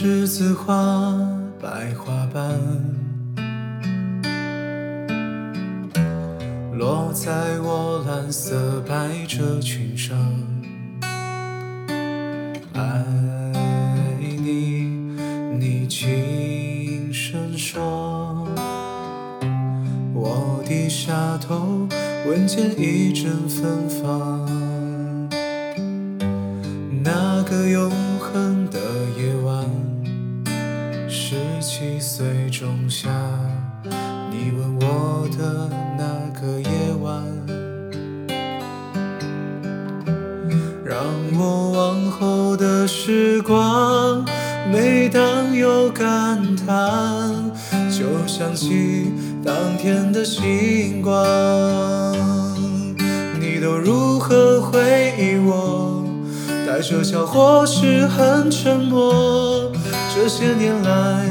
栀子花，白花瓣，落在我蓝色百褶裙上。爱你，你轻声说。我低下头，闻见一阵芬芳。那个永七岁仲夏，你吻我的那个夜晚，让我往后的时光，每当有感叹，就想起当天的星光。你都如何回忆我？带着笑或是很沉默。这些年来，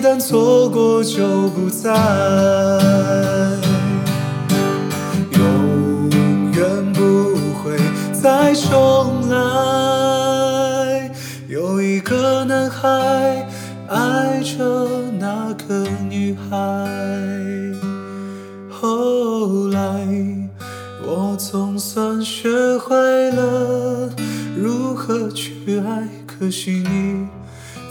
一旦错过就不再。永远不会再重来。有一个男孩爱着那个女孩，后来我总算学会了如何去爱，可惜你